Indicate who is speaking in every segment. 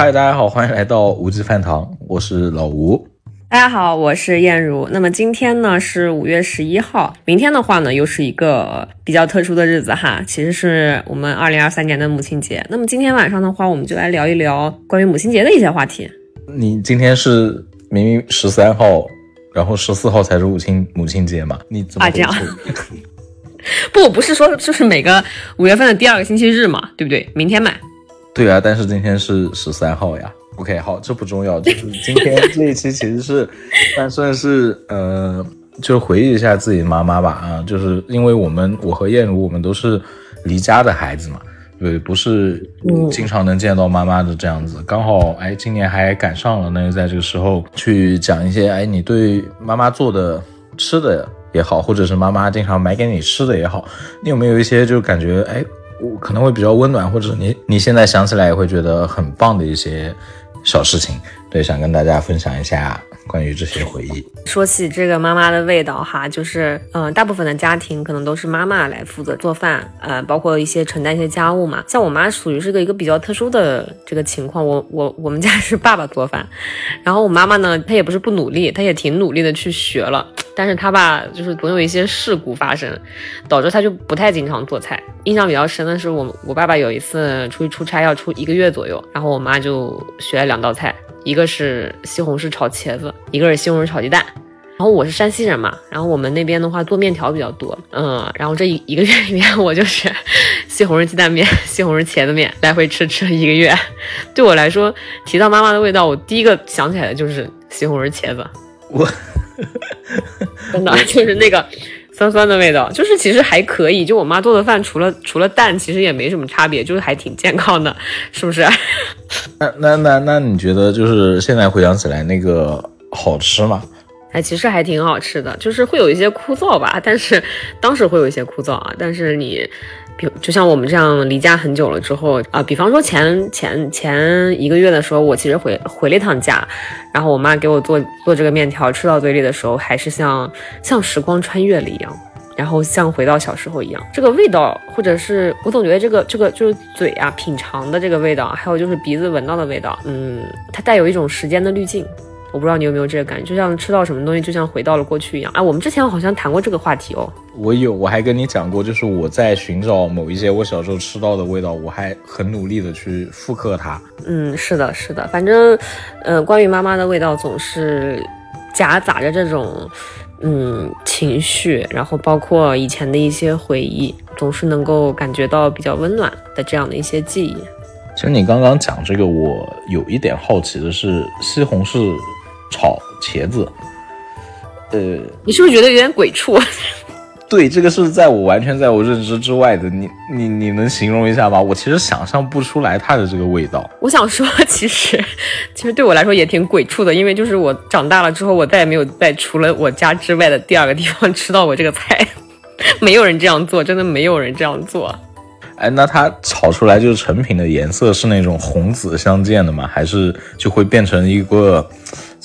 Speaker 1: 嗨，大家好，欢迎来到无极饭堂，我是老吴。
Speaker 2: 大家好，我是燕如。那么今天呢是五月十一号，明天的话呢又是一个比较特殊的日子哈，其实是我们二零二三年的母亲节。那么今天晚上的话，我们就来聊一聊关于母亲节的一些话题。
Speaker 1: 你今天是明明十三号，然后十四号才是母亲母亲节嘛？你怎么
Speaker 2: 啊这样？不，不是说就是每个五月份的第二个星期日嘛，对不对？明天买。
Speaker 1: 对啊，但是今天是十三号呀。OK，好，这不重要，就是今天 这一期其实是，但算是呃，就回忆一下自己的妈妈吧啊，就是因为我们我和燕如我们都是离家的孩子嘛，对，不是经常能见到妈妈的这样子，刚好哎，今年还赶上了，那就在这个时候去讲一些哎，你对妈妈做的吃的也好，或者是妈妈经常买给你吃的也好，你有没有一些就感觉哎？我可能会比较温暖，或者你你现在想起来也会觉得很棒的一些小事情，对，想跟大家分享一下关于这些回忆。
Speaker 2: 说起这个妈妈的味道哈，就是嗯，大部分的家庭可能都是妈妈来负责做饭，呃，包括一些承担一些家务嘛。像我妈属于是个一个比较特殊的这个情况，我我我们家是爸爸做饭，然后我妈妈呢，她也不是不努力，她也挺努力的去学了。但是他吧，就是总有一些事故发生，导致他就不太经常做菜。印象比较深的是，我我爸爸有一次出去出差，要出一个月左右，然后我妈就学了两道菜，一个是西红柿炒茄子，一个是西红柿炒鸡蛋。然后我是山西人嘛，然后我们那边的话做面条比较多，嗯，然后这一一个月里面，我就是西红柿鸡蛋面、西红柿茄子面来回吃吃了一个月。对我来说，提到妈妈的味道，我第一个想起来的就是西红柿茄子。
Speaker 1: 我。
Speaker 2: 真的 就是那个酸酸的味道，就是其实还可以。就我妈做的饭，除了除了蛋，其实也没什么差别，就是还挺健康的，是不是？
Speaker 1: 那那那那你觉得就是现在回想起来那个好吃吗？
Speaker 2: 哎，其实还挺好吃的，就是会有一些枯燥吧，但是当时会有一些枯燥啊，但是你。比就像我们这样离家很久了之后啊，比方说前前前一个月的时候，我其实回回了一趟家，然后我妈给我做做这个面条，吃到嘴里的时候，还是像像时光穿越了一样，然后像回到小时候一样，这个味道，或者是我总觉得这个这个就是嘴啊品尝的这个味道，还有就是鼻子闻到的味道，嗯，它带有一种时间的滤镜。我不知道你有没有这个感觉，就像吃到什么东西，就像回到了过去一样。哎，我们之前好像谈过这个话题哦。
Speaker 1: 我有，我还跟你讲过，就是我在寻找某一些我小时候吃到的味道，我还很努力的去复刻它。
Speaker 2: 嗯，是的，是的，反正，呃，关于妈妈的味道，总是夹杂着这种，嗯，情绪，然后包括以前的一些回忆，总是能够感觉到比较温暖的这样的一些记忆。
Speaker 1: 其实你刚刚讲这个，我有一点好奇的是西红柿。炒茄子，呃，
Speaker 2: 你是不是觉得有点鬼畜？
Speaker 1: 对，这个是在我完全在我认知之外的。你你你能形容一下吗？我其实想象不出来它的这个味道。
Speaker 2: 我想说，其实 其实对我来说也挺鬼畜的，因为就是我长大了之后，我再也没有在除了我家之外的第二个地方吃到过这个菜。没有人这样做，真的没有人这样做。
Speaker 1: 哎，那它炒出来就是成品的颜色是那种红紫相间的吗？还是就会变成一个？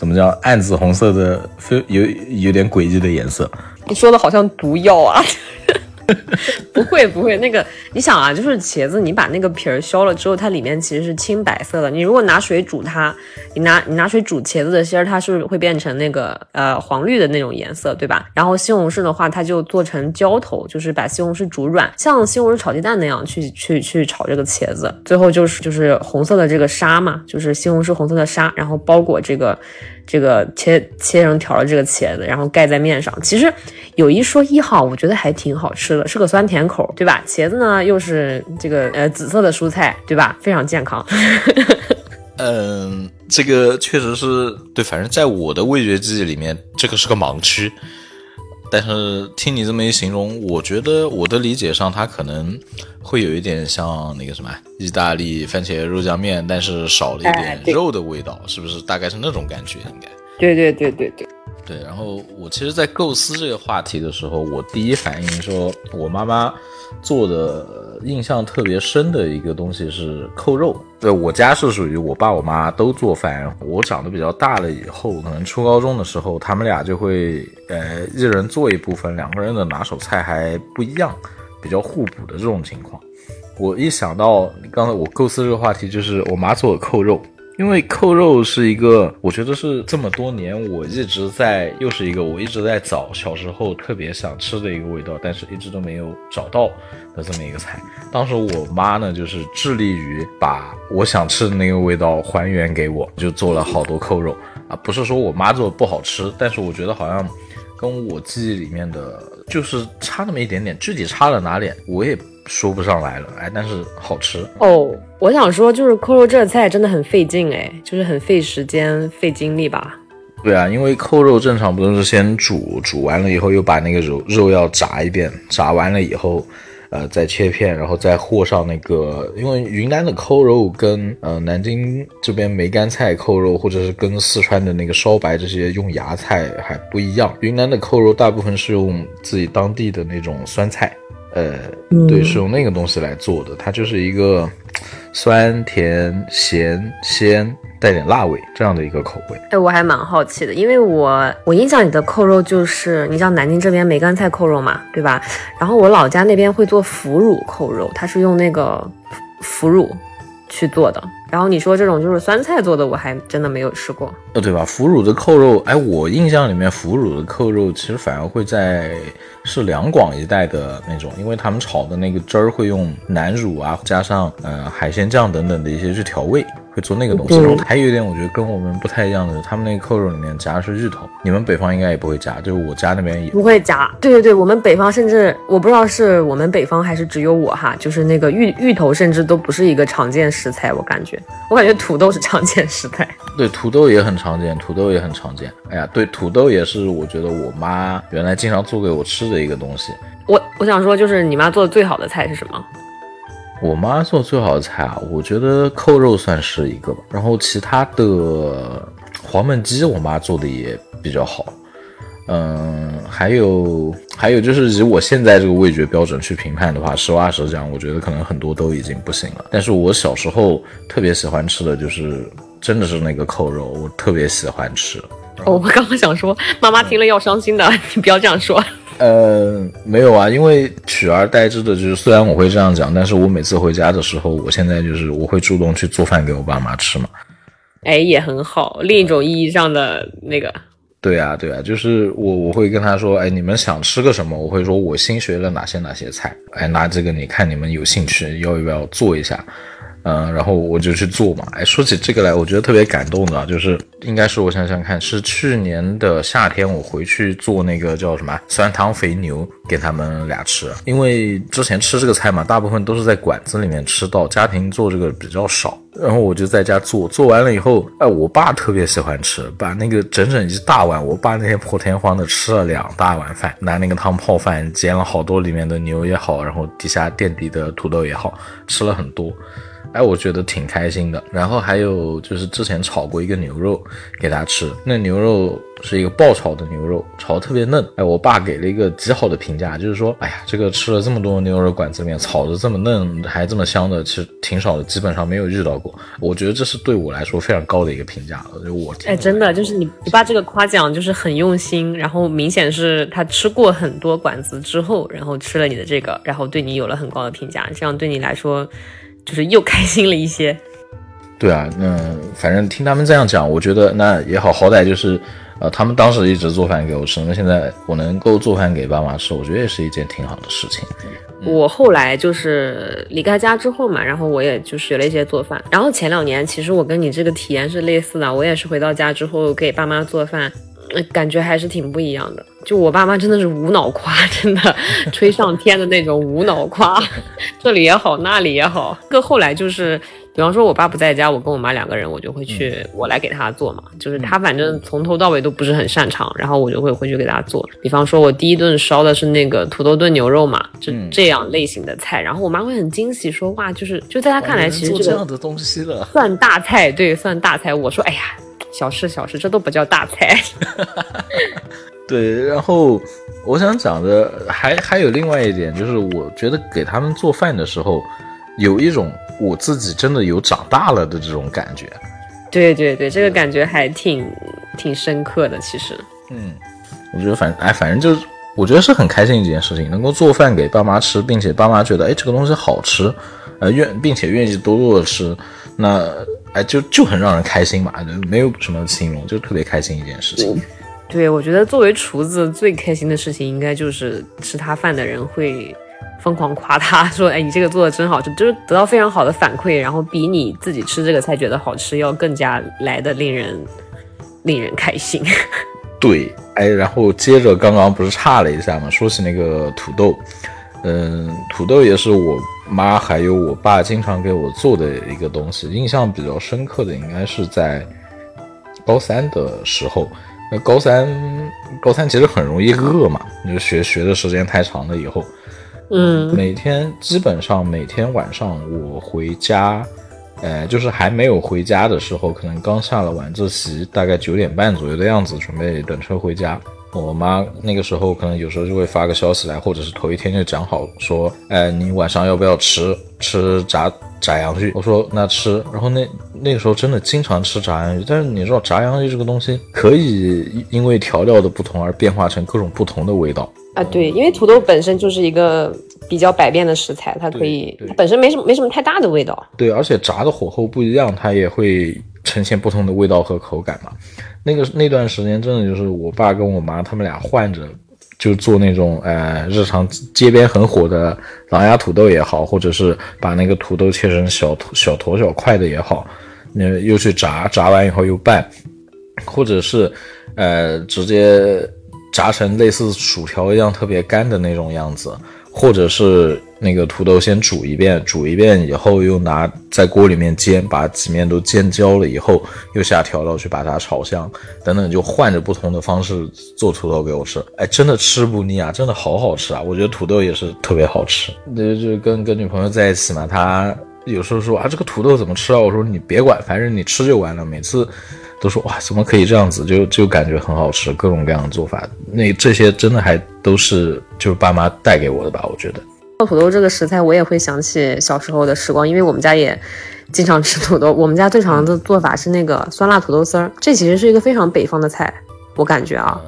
Speaker 1: 怎么叫暗紫红色的，非有有点诡异的颜色？
Speaker 2: 你说的好像毒药啊。不会不会，那个你想啊，就是茄子，你把那个皮儿削了之后，它里面其实是青白色的。你如果拿水煮它，你拿你拿水煮茄子的芯儿，它是会变成那个呃黄绿的那种颜色，对吧？然后西红柿的话，它就做成浇头，就是把西红柿煮软，像西红柿炒鸡蛋那样去去去炒这个茄子，最后就是就是红色的这个沙嘛，就是西红柿红色的沙，然后包裹这个。这个切切成条的这个茄子，然后盖在面上，其实有一说一哈，我觉得还挺好吃的，是个酸甜口，对吧？茄子呢又是这个呃紫色的蔬菜，对吧？非常健康。
Speaker 1: 嗯，这个确实是对，反正在我的味觉记忆里面，这个是个盲区。但是听你这么一形容，我觉得我的理解上，它可能会有一点像那个什么意大利番茄肉酱面，但是少了一点 肉的味道，是不是？大概是那种感觉，应该。
Speaker 2: 对对对对对。
Speaker 1: 对，然后我其实，在构思这个话题的时候，我第一反应说，我妈妈做的印象特别深的一个东西是扣肉。对我家是属于我爸我妈都做饭，我长得比较大了以后，可能初高中的时候，他们俩就会呃一人做一部分，两个人的拿手菜还不一样，比较互补的这种情况。我一想到刚才我构思这个话题，就是我妈做的扣肉。因为扣肉是一个，我觉得是这么多年我一直在，又是一个我一直在找小时候特别想吃的一个味道，但是一直都没有找到的这么一个菜。当时我妈呢，就是致力于把我想吃的那个味道还原给我，就做了好多扣肉啊。不是说我妈做的不好吃，但是我觉得好像跟我记忆里面的，就是差那么一点点，具体差了哪里，我也。说不上来了，哎，但是好吃
Speaker 2: 哦。我想说，就是扣肉这菜真的很费劲，哎，就是很费时间、费精力吧？
Speaker 1: 对啊，因为扣肉正常不都是先煮，煮完了以后又把那个肉肉要炸一遍，炸完了以后，呃，再切片，然后再和上那个，因为云南的扣肉跟呃南京这边梅干菜扣肉，或者是跟四川的那个烧白这些用芽菜还不一样。云南的扣肉大部分是用自己当地的那种酸菜。呃，对，是用那个东西来做的，它就是一个酸甜咸鲜带点辣味这样的一个口味。
Speaker 2: 哎，我还蛮好奇的，因为我我印象里的扣肉就是你像南京这边梅干菜扣肉嘛，对吧？然后我老家那边会做腐乳扣肉，它是用那个腐乳去做的。然后你说这种就是酸菜做的，我还真的没有吃过，
Speaker 1: 呃，对吧？腐乳的扣肉，哎，我印象里面腐乳的扣肉其实反而会在是两广一带的那种，因为他们炒的那个汁儿会用南乳啊，加上呃海鲜酱等等的一些去调味。会做那个东西，然后还有一点，我觉得跟我们不太一样的，他们那个扣肉里面夹的是芋头，你们北方应该也不会夹，就是我家那边也
Speaker 2: 不会夹。对对对，我们北方甚至我不知道是我们北方还是只有我哈，就是那个芋芋头甚至都不是一个常见食材，我感觉，我感觉土豆是常见食材。
Speaker 1: 对，土豆也很常见，土豆也很常见。哎呀，对，土豆也是我觉得我妈原来经常做给我吃的一个东西。
Speaker 2: 我我想说，就是你妈做的最好的菜是什么？
Speaker 1: 我妈做最好的菜啊，我觉得扣肉算是一个吧。然后其他的黄焖鸡，我妈做的也比较好。嗯，还有还有就是以我现在这个味觉标准去评判的话，实话实讲，我觉得可能很多都已经不行了。但是我小时候特别喜欢吃的就是真的是那个扣肉，我特别喜欢吃。
Speaker 2: 哦，我刚刚想说，妈妈听了要伤心的，你不要这样说。
Speaker 1: 呃，没有啊，因为取而代之的就是，虽然我会这样讲，但是我每次回家的时候，我现在就是我会主动去做饭给我爸妈吃嘛。
Speaker 2: 哎，也很好，另一种意义上的那个。
Speaker 1: 对啊，对啊，就是我我会跟他说，哎，你们想吃个什么？我会说我新学了哪些哪些菜，哎，拿这个你看你们有兴趣要不要做一下？嗯，然后我就去做嘛。哎，说起这个来，我觉得特别感动的，就是应该是我想想看，是去年的夏天，我回去做那个叫什么酸汤肥牛给他们俩吃。因为之前吃这个菜嘛，大部分都是在馆子里面吃到，家庭做这个比较少。然后我就在家做，做完了以后，哎，我爸特别喜欢吃，把那个整整一大碗，我爸那天破天荒的吃了两大碗饭，拿那个汤泡饭，煎了好多里面的牛也好，然后底下垫底的土豆也好，吃了很多。哎，我觉得挺开心的。然后还有就是之前炒过一个牛肉给他吃，那牛肉是一个爆炒的牛肉，炒的特别嫩。哎，我爸给了一个极好的评价，就是说，哎呀，这个吃了这么多牛肉馆子里面炒的这么嫩还这么香的，其实挺少的，基本上没有遇到过。我觉得这是对我来说非常高的一个评价了。就我
Speaker 2: 哎，真的就是你你爸这个夸奖就是很用心，然后明显是他吃过很多馆子之后，然后吃了你的这个，然后对你有了很高的评价，这样对你来说。就是又开心了一些，
Speaker 1: 对啊，那反正听他们这样讲，我觉得那也好，好歹就是，呃，他们当时一直做饭给我吃，那现在我能够做饭给爸妈吃，我觉得也是一件挺好的事情。
Speaker 2: 我后来就是离开家之后嘛，然后我也就学了一些做饭，然后前两年其实我跟你这个体验是类似的，我也是回到家之后给爸妈做饭。感觉还是挺不一样的。就我爸妈真的是无脑夸，真的吹上天的那种无脑夸，这里也好，那里也好。个后来就是，比方说我爸不在家，我跟我妈两个人，我就会去我来给他做嘛。就是他反正从头到尾都不是很擅长，然后我就会回去给他做。比方说我第一顿烧的是那个土豆炖牛肉嘛，就这样类型的菜。然后我妈会很惊喜说哇，就是就在他看来，其实这
Speaker 1: 样的东西了，
Speaker 2: 算大菜，对，算大菜。我说哎呀。小事小事，这都不叫大菜。
Speaker 1: 对，然后我想讲的还还有另外一点，就是我觉得给他们做饭的时候，有一种我自己真的有长大了的这种感觉。
Speaker 2: 对对对，这个感觉还挺挺深刻的。其实，
Speaker 1: 嗯，我觉得反哎，反正就是我觉得是很开心一件事情，能够做饭给爸妈吃，并且爸妈觉得哎这个东西好吃。呃愿并且愿意多多的吃，那哎就就很让人开心嘛，没有什么形容，就特别开心一件事情。
Speaker 2: 对，我觉得作为厨子最开心的事情，应该就是吃他饭的人会疯狂夸他 说：“哎，你这个做的真好吃。”就是得到非常好的反馈，然后比你自己吃这个菜觉得好吃要更加来的令人令人开心。
Speaker 1: 对，哎，然后接着刚刚不是差了一下嘛，说起那个土豆，嗯，土豆也是我妈还有我爸经常给我做的一个东西，印象比较深刻的应该是在高三的时候。那高三，高三其实很容易饿嘛，就学学的时间太长了以后，
Speaker 2: 嗯，
Speaker 1: 每天基本上每天晚上我回家。呃，就是还没有回家的时候，可能刚下了晚自习，大概九点半左右的样子，准备等车回家。我妈那个时候可能有时候就会发个消息来，或者是头一天就讲好说，哎，你晚上要不要吃吃炸炸洋芋？我说那吃。然后那那个时候真的经常吃炸洋芋，但是你知道炸洋芋这个东西可以因为调料的不同而变化成各种不同的味道
Speaker 2: 啊。对，因为土豆本身就是一个。比较百变的食材，它可以它本身没什么没什么太大的味道。
Speaker 1: 对，而且炸的火候不一样，它也会呈现不同的味道和口感嘛。那个那段时间真的就是我爸跟我妈他们俩换着，就做那种呃日常街边很火的狼牙土豆也好，或者是把那个土豆切成小小坨小块的也好，那又去炸，炸完以后又拌，或者是呃直接炸成类似薯条一样特别干的那种样子。或者是那个土豆先煮一遍，煮一遍以后又拿在锅里面煎，把几面都煎焦了以后，又下调料去把它炒香，等等，就换着不同的方式做土豆给我吃。哎，真的吃不腻啊，真的好好吃啊！我觉得土豆也是特别好吃。就就跟跟女朋友在一起嘛，她有时候说啊，这个土豆怎么吃啊？我说你别管，反正你吃就完了。每次。都说哇，怎么可以这样子？就就感觉很好吃，各种各样的做法。那这些真的还都是就是爸妈带给我的吧？我觉得
Speaker 2: 做土豆这个食材，我也会想起小时候的时光，因为我们家也经常吃土豆。我们家最常的做法是那个酸辣土豆丝儿，这其实是一个非常北方的菜，我感觉啊。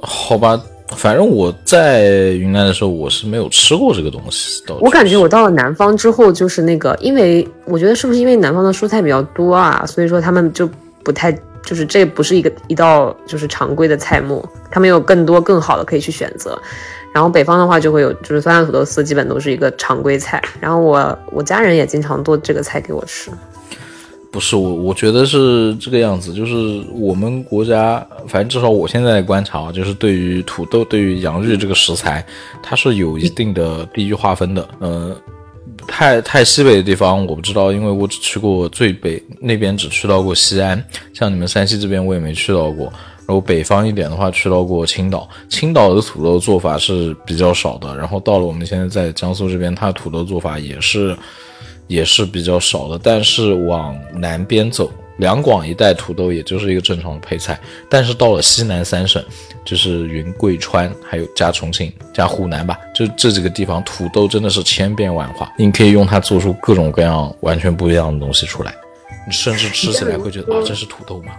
Speaker 1: 好吧，反正我在云南的时候，我是没有吃过这个东西。
Speaker 2: 我感觉我到了南方之后，就是那个，因为我觉得是不是因为南方的蔬菜比较多啊，所以说他们就不太。就是这不是一个一道就是常规的菜目，他们有更多更好的可以去选择。然后北方的话就会有，就是酸辣土豆丝基本都是一个常规菜。然后我我家人也经常做这个菜给我吃。
Speaker 1: 不是我，我觉得是这个样子，就是我们国家，反正至少我现在观察，就是对于土豆、对于洋芋这个食材，它是有一定的地域划分的，嗯。太太西北的地方我不知道，因为我只去过最北那边，只去到过西安。像你们山西这边我也没去到过。然后北方一点的话，去到过青岛。青岛的土豆做法是比较少的。然后到了我们现在在江苏这边，它土豆做法也是也是比较少的。但是往南边走。两广一带土豆也就是一个正常的配菜，但是到了西南三省，就是云贵川，还有加重庆加湖南吧，就这几个地方，土豆真的是千变万化，你可以用它做出各种各样完全不一样的东西出来，你甚至吃起来会觉得啊，这是土豆吗？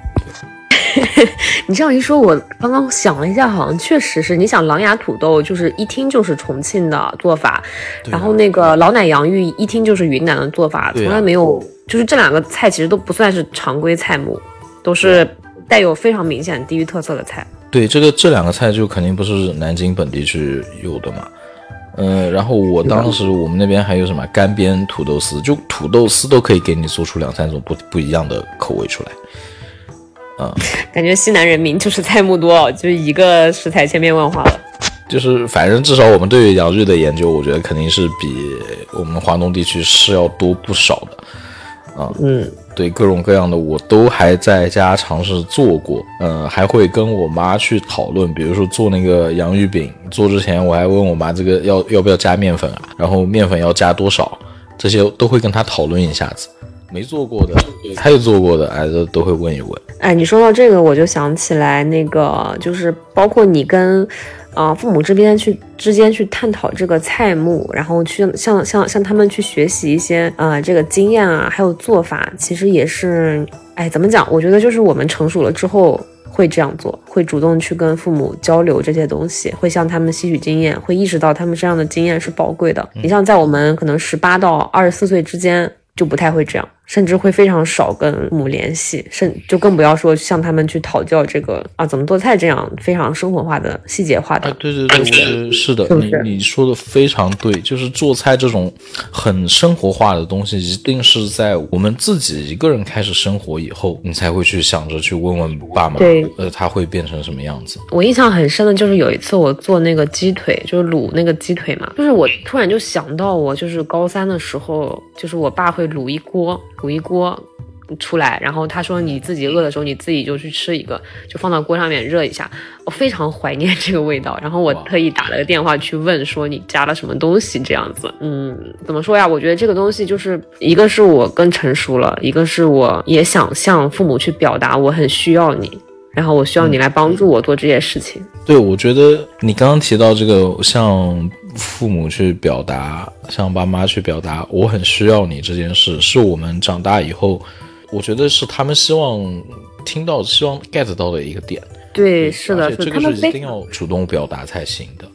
Speaker 2: 你这样一说，我刚刚想了一下，好像确实是。你想狼牙土豆，就是一听就是重庆的做法，然后那个老奶洋芋一听就是云南的做法，从来没有，就是这两个菜其实都不算是常规菜目，都是带有非常明显地域特色的菜。
Speaker 1: 对，这个这两个菜就肯定不是南京本地区有的嘛。嗯，然后我当时我们那边还有什么干煸土豆丝，就土豆丝都可以给你做出两三种不不一样的口味出来。
Speaker 2: 感觉西南人民就是菜目多，就是一个食材千变万化了。
Speaker 1: 就是反正至少我们对于洋芋的研究，我觉得肯定是比我们华东地区是要多不少的。啊，
Speaker 2: 嗯，
Speaker 1: 对，各种各样的我都还在家尝试做过。嗯，还会跟我妈去讨论，比如说做那个洋芋饼，做之前我还问我妈这个要要不要加面粉啊，然后面粉要加多少，这些都会跟她讨论一下子。没做过的，他有做过的，哎，都都会问一问。
Speaker 2: 哎，你说到这个，我就想起来那个，就是包括你跟，啊，父母这边去之间去探讨这个菜目，然后去向向向他们去学习一些，呃，这个经验啊，还有做法，其实也是，哎，怎么讲？我觉得就是我们成熟了之后，会这样做，会主动去跟父母交流这些东西，会向他们吸取经验，会意识到他们身上的经验是宝贵的。你像在我们可能十八到二十四岁之间，就不太会这样。甚至会非常少跟父母联系，甚就更不要说向他们去讨教这个啊怎么做菜这样非常生活化的细节化的。
Speaker 1: 对对对，我觉得是的，你你说的非常对，就是做菜这种很生活化的东西，一定是在我们自己一个人开始生活以后，你才会去想着去问问爸妈，呃，他会变成什么样子。
Speaker 2: 我印象很深的就是有一次我做那个鸡腿，就是卤那个鸡腿嘛，就是我突然就想到我就是高三的时候，就是我爸会卤一锅。煮一锅出来，然后他说你自己饿的时候，你自己就去吃一个，就放到锅上面热一下。我非常怀念这个味道，然后我特意打了个电话去问说你加了什么东西这样子。嗯，怎么说呀？我觉得这个东西就是一个是我更成熟了，一个是我也想向父母去表达我很需要你。然后我需要你来帮助我做这些事情。
Speaker 1: 对，我觉得你刚刚提到这个，向父母去表达，向爸妈去表达，我很需要你这件事，是我们长大以后，我觉得是他们希望听到、希望 get 到的一个点。
Speaker 2: 对，是的，
Speaker 1: 这个是一定要主动表达才行的。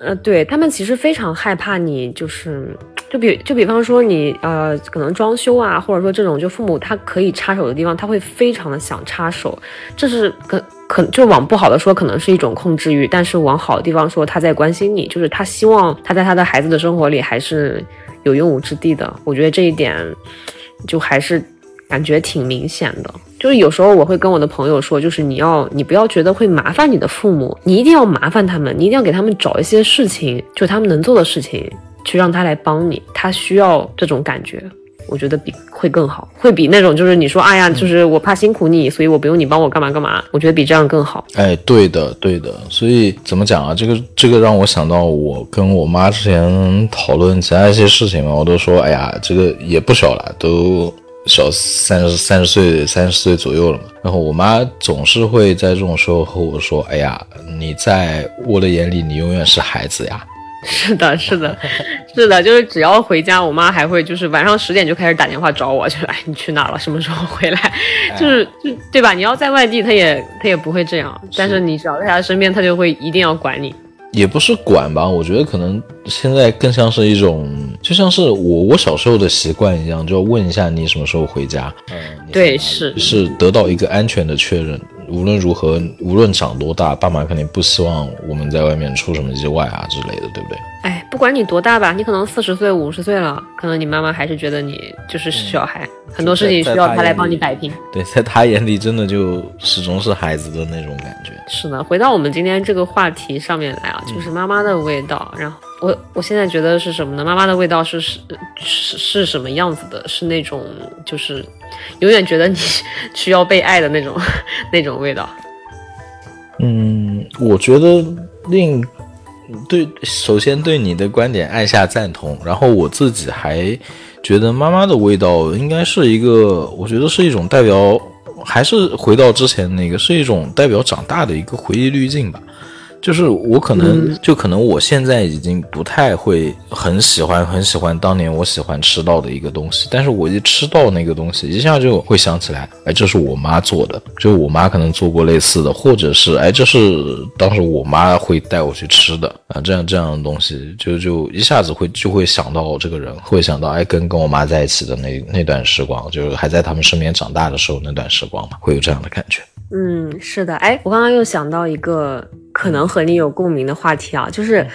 Speaker 2: 呃，对他们其实非常害怕你，就是。就比就比方说你呃可能装修啊，或者说这种就父母他可以插手的地方，他会非常的想插手，这是可可就往不好的说，可能是一种控制欲，但是往好的地方说，他在关心你，就是他希望他在他的孩子的生活里还是有用武之地的。我觉得这一点就还是感觉挺明显的。就是有时候我会跟我的朋友说，就是你要你不要觉得会麻烦你的父母，你一定要麻烦他们，你一定要给他们找一些事情，就他们能做的事情。去让他来帮你，他需要这种感觉，我觉得比会更好，会比那种就是你说，哎呀，就是我怕辛苦你，所以我不用你帮我干嘛干嘛，我觉得比这样更好。
Speaker 1: 哎，对的，对的，所以怎么讲啊？这个这个让我想到我跟我妈之前讨论其他一些事情嘛，我都说，哎呀，这个也不小了，都小三十三十岁三十岁左右了嘛。然后我妈总是会在这种时候和我说，哎呀，你在我的眼里，你永远是孩子呀。
Speaker 2: 是的，是的，是的，就是只要回家，我妈还会就是晚上十点就开始打电话找我，就哎你去哪了？什么时候回来？就是就对吧？你要在外地，她也她也不会这样，但是你只要在她身边，她就会一定要管你。
Speaker 1: 也不是管吧，我觉得可能现在更像是一种，就像是我我小时候的习惯一样，就要问一下你什么时候回家。
Speaker 2: 嗯，对，是
Speaker 1: 是得到一个安全的确认。无论如何，无论长多大，爸妈肯定不希望我们在外面出什么意外啊之类的，对不对？
Speaker 2: 哎，不管你多大吧，你可能四十岁、五十岁了，可能你妈妈还是觉得你就是小孩，很多事情需要她来帮你摆平。
Speaker 1: 对，在她眼里，真的就始终是孩子的那种感觉。
Speaker 2: 是的，回到我们今天这个话题上面来啊，就是妈妈的味道，然后。我我现在觉得是什么呢？妈妈的味道是是是是什么样子的？是那种就是永远觉得你 需要被爱的那种 那种味道。
Speaker 1: 嗯，我觉得另对，首先对你的观点按下赞同。然后我自己还觉得妈妈的味道应该是一个，我觉得是一种代表，还是回到之前那个，是一种代表长大的一个回忆滤镜吧。就是我可能就可能我现在已经不太会很喜欢很喜欢当年我喜欢吃到的一个东西，但是我一吃到那个东西，一下就会想起来，哎，这是我妈做的，就我妈可能做过类似的，或者是哎，这是当时我妈会带我去吃的啊，这样这样的东西，就就一下子会就会想到这个人，会想到哎，跟跟我妈在一起的那那段时光，就是还在他们身边长大的时候那段时光嘛，会有这样的感觉。
Speaker 2: 嗯，是的，哎，我刚刚又想到一个可能和你有共鸣的话题啊，就是。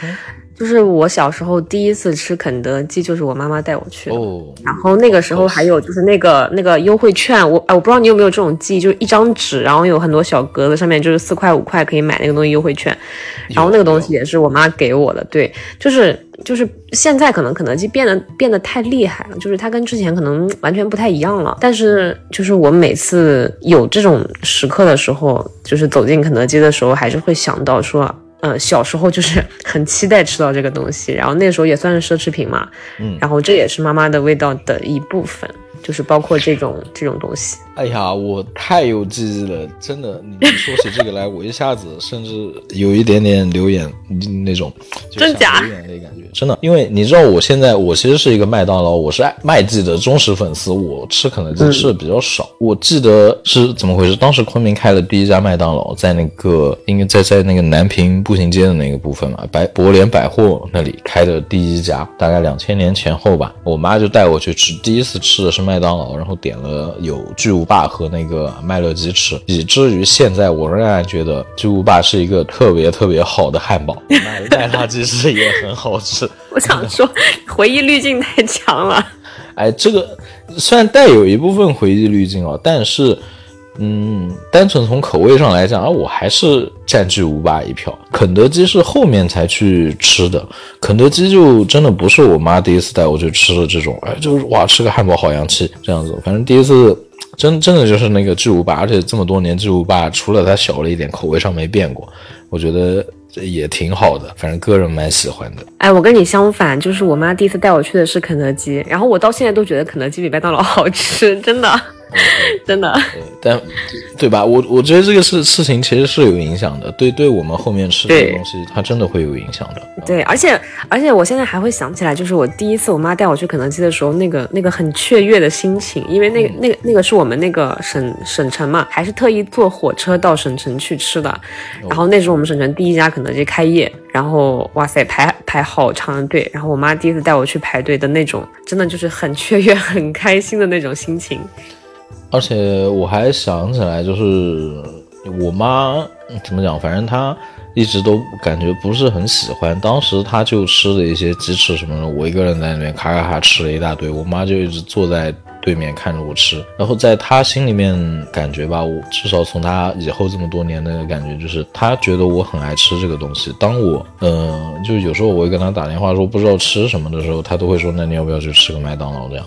Speaker 2: 就是我小时候第一次吃肯德基，就是我妈妈带我去的。然后那个时候还有就是那个那个优惠券，我哎我不知道你有没有这种记忆，就是一张纸，然后有很多小格子，上面就是四块五块可以买那个东西优惠券。然后那个东西也是我妈给我的。对，就是就是现在可能肯德基变得变得太厉害了，就是它跟之前可能完全不太一样了。但是就是我每次有这种时刻的时候，就是走进肯德基的时候，还是会想到说。嗯，小时候就是 很期待吃到这个东西，然后那时候也算是奢侈品嘛，嗯，然后这也是妈妈的味道的一部分。就是包括这种这种东西。
Speaker 1: 哎呀，我太有记忆了，真的。你说起这个来，我一下子甚至有一点点流眼那种，
Speaker 2: 真假
Speaker 1: 流眼泪感觉。真的，因为你知道，我现在我其实是一个麦当劳，我是麦记的忠实粉丝，我吃肯德基吃的比较少。我记得是怎么回事？当时昆明开了第一家麦当劳，在那个应该在在那个南平步行街的那个部分嘛，百博联百货那里开的第一家，大概两千年前后吧。我妈就带我去吃，第一次吃的是麦当劳，然后点了有巨无霸和那个麦乐鸡翅，以至于现在我仍然觉得巨无霸是一个特别特别好的汉堡，麦辣鸡翅也很好吃。
Speaker 2: 我想说，回忆滤镜太强了。
Speaker 1: 哎，这个虽然带有一部分回忆滤镜哦，但是，嗯，单纯从口味上来讲啊，我还是占据五霸一票。肯德基是后面才去吃的，肯德基就真的不是我妈第一次带我去吃的这种，哎，就是哇，吃个汉堡好洋气这样子。反正第一次真真的就是那个巨无霸，而且这么多年巨无霸除了它小了一点，口味上没变过，我觉得。也挺好的，反正个人蛮喜欢的。
Speaker 2: 哎，我跟你相反，就是我妈第一次带我去的是肯德基，然后我到现在都觉得肯德基比麦当劳好吃，真的。真的，
Speaker 1: 但对吧？我我觉得这个事事情其实是有影响的，对，对我们后面吃的东西，它真的会有影响的。
Speaker 2: 对，而且而且我现在还会想起来，就是我第一次我妈带我去肯德基的时候，那个那个很雀跃的心情，因为那个那个那个是我们那个省省城嘛，还是特意坐火车到省城去吃的。然后那时候我们省城第一家肯德基开业，然后哇塞排排好长的队，然后我妈第一次带我去排队的那种，真的就是很雀跃、很开心的那种心情。
Speaker 1: 而且我还想起来，就是我妈怎么讲，反正她一直都感觉不是很喜欢。当时她就吃了一些鸡翅什么的，我一个人在那边咔咔咔吃了一大堆，我妈就一直坐在对面看着我吃。然后在她心里面感觉吧，我至少从她以后这么多年的感觉，就是她觉得我很爱吃这个东西。当我嗯，就有时候我会跟她打电话说不知道吃什么的时候，她都会说那你要不要去吃个麦当劳这样。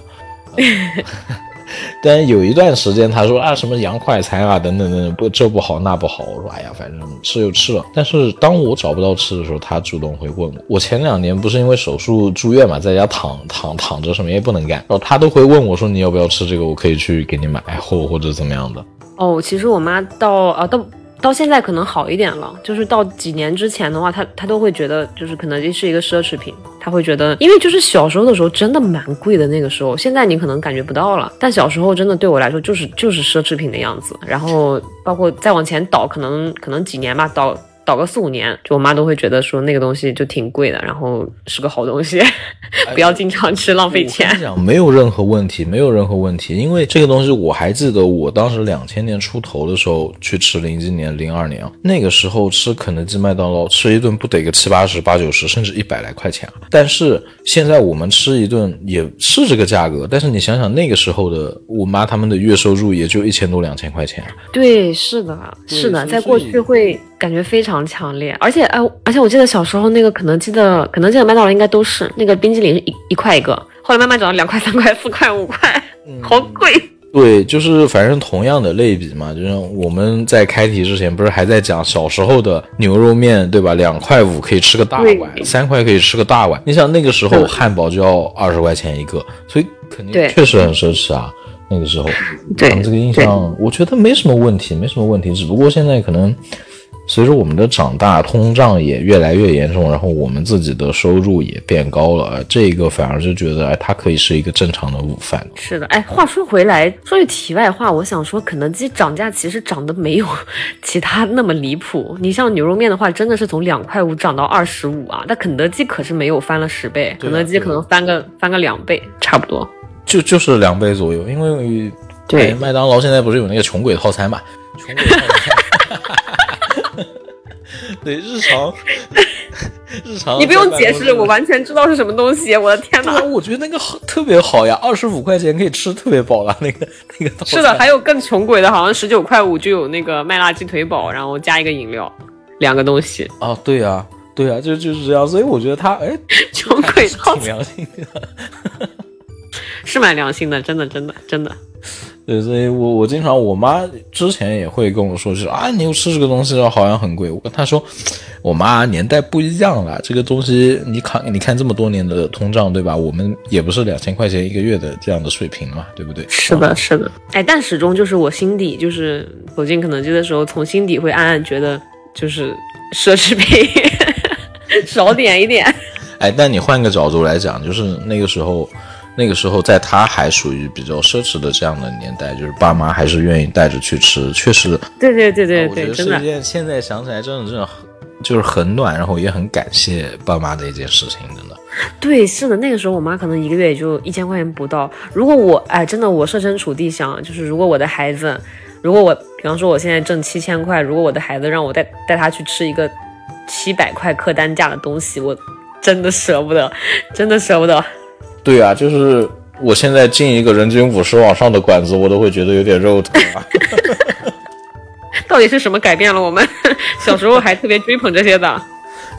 Speaker 1: 但有一段时间，他说啊什么洋快餐啊等等等等，不这不好那不好。我说哎呀，反正吃就吃了。但是当我找不到吃的时候，他主动会问我。我前两年不是因为手术住院嘛，在家躺躺躺着，什么也不能干，然后他都会问我说你要不要吃这个，我可以去给你买或或者怎么样的。
Speaker 2: 哦，其实我妈到啊到。到现在可能好一点了，就是到几年之前的话，他他都会觉得就是肯德基是一个奢侈品，他会觉得，因为就是小时候的时候真的蛮贵的那个时候，现在你可能感觉不到了，但小时候真的对我来说就是就是奢侈品的样子，然后包括再往前倒，可能可能几年吧，倒。倒个四五年，就我妈都会觉得说那个东西就挺贵的，然后是个好东西，不要经常吃，浪费钱。
Speaker 1: 讲没有任何问题，没有任何问题，因为这个东西我还记得，我当时两千年出头的时候去吃，零一年、零二年那个时候吃肯德基、麦当劳，吃一顿不得个七八十、八九十，甚至一百来块钱啊。但是现在我们吃一顿也是这个价格，但是你想想那个时候的我妈他们的月收入也就一千多、两千块钱。
Speaker 2: 对，是的，是的，在过去会。感觉非常强烈，而且哎，而且我记得小时候那个肯德基的、肯德基的麦当劳应该都是那个冰激凌是一一块一个，后来慢慢涨到两块、三块、四块、五块，好贵。
Speaker 1: 对，就是反正同样的类比嘛，就像我们在开题之前不是还在讲小时候的牛肉面，对吧？两块五可以吃个大碗，三块可以吃个大碗。你想那个时候汉堡就要二十块钱一个，所以肯定确实很奢侈啊。那个时候，
Speaker 2: 对
Speaker 1: 这个印象，我觉得没什么问题，没什么问题，只不过现在可能。随着我们的长大，通胀也越来越严重，然后我们自己的收入也变高了，这个反而就觉得，哎，它可以是一个正常的午饭。
Speaker 2: 是的，哎，话说回来，说句题外话，我想说，肯德基涨价其实涨得没有 其他那么离谱。你像牛肉面的话，真的是从两块五涨到二十五啊，但肯德基可是没有翻了十倍，肯德基可能翻个翻个两倍，差不多，
Speaker 1: 就就是两倍左右。因为
Speaker 2: 对
Speaker 1: 麦当劳现在不是有那个穷鬼套餐嘛，穷鬼套餐。对日常，日常，
Speaker 2: 你不用解释，我完全知道是什么东西。我的天哪！
Speaker 1: 我觉得那个好特别好呀，二十五块钱可以吃特别饱了。那个那个
Speaker 2: 是的，还有更穷鬼的，好像十九块五就有那个麦辣鸡腿堡，然后加一个饮料，两个东西。
Speaker 1: 啊，对呀，对呀，就就是这样。所以我觉得他哎，
Speaker 2: 穷鬼
Speaker 1: 挺良心的，
Speaker 2: 是蛮良心的，真的，真的，真的。
Speaker 1: 对，所以我我经常，我妈之前也会跟我说，就是啊，你又吃这个东西，好像很贵。我跟她说，我妈年代不一样了，这个东西你看，你看这么多年的通胀，对吧？我们也不是两千块钱一个月的这样的水平嘛，对不对？
Speaker 2: 是的，是的。哎，但始终就是我心底，就是走进肯德基的时候，从心底会暗暗觉得，就是奢侈品 少点一点。
Speaker 1: 哎，但你换个角度来讲，就是那个时候，那个时候在他还属于比较奢侈的这样的年代，就是爸妈还是愿意带着去吃，确实。
Speaker 2: 对对对对对，
Speaker 1: 真的。是一件现在想起来真的真的很。就是很暖，然后也很感谢爸妈的一件事情，真的。
Speaker 2: 对，是的，那个时候我妈可能一个月也就一千块钱不到。如果我，哎，真的，我设身处地想，就是如果我的孩子，如果我，比方说我现在挣七千块，如果我的孩子让我带带他去吃一个七百块客单价的东西，我真的舍不得，真的舍不得。
Speaker 1: 对啊，就是我现在进一个人均五十往上的馆子，我都会觉得有点肉疼啊。
Speaker 2: 到底是什么改变了我们？小时候还特别追捧这些的，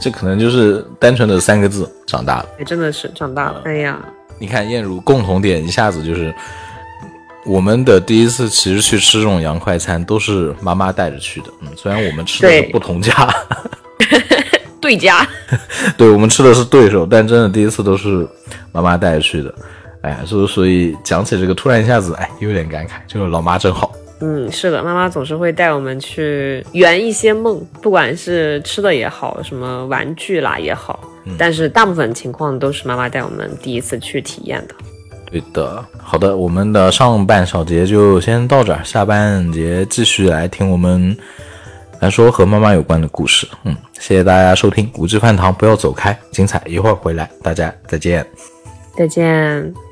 Speaker 1: 这可能就是单纯的三个字：长大了。
Speaker 2: 真的是长大了。哎呀，
Speaker 1: 你看燕如共同点一下子就是，我们的第一次其实去吃这种洋快餐都是妈妈带着去的。嗯，虽然我们吃的是不同家，
Speaker 2: 对家，
Speaker 1: 对我们吃的是对手，但真的第一次都是妈妈带着去的。哎，所所以讲起这个，突然一下子，哎，有点感慨，就是老妈真好。
Speaker 2: 嗯，是的，妈妈总是会带我们去圆一些梦，不管是吃的也好，什么玩具啦也好，但是大部分情况都是妈妈带我们第一次去体验的。
Speaker 1: 对的，好的，我们的上半小节就先到这儿，下半节继续来听我们来说和妈妈有关的故事。嗯，谢谢大家收听五 G 饭堂，不要走开，精彩一会儿回来，大家再见，
Speaker 2: 再见。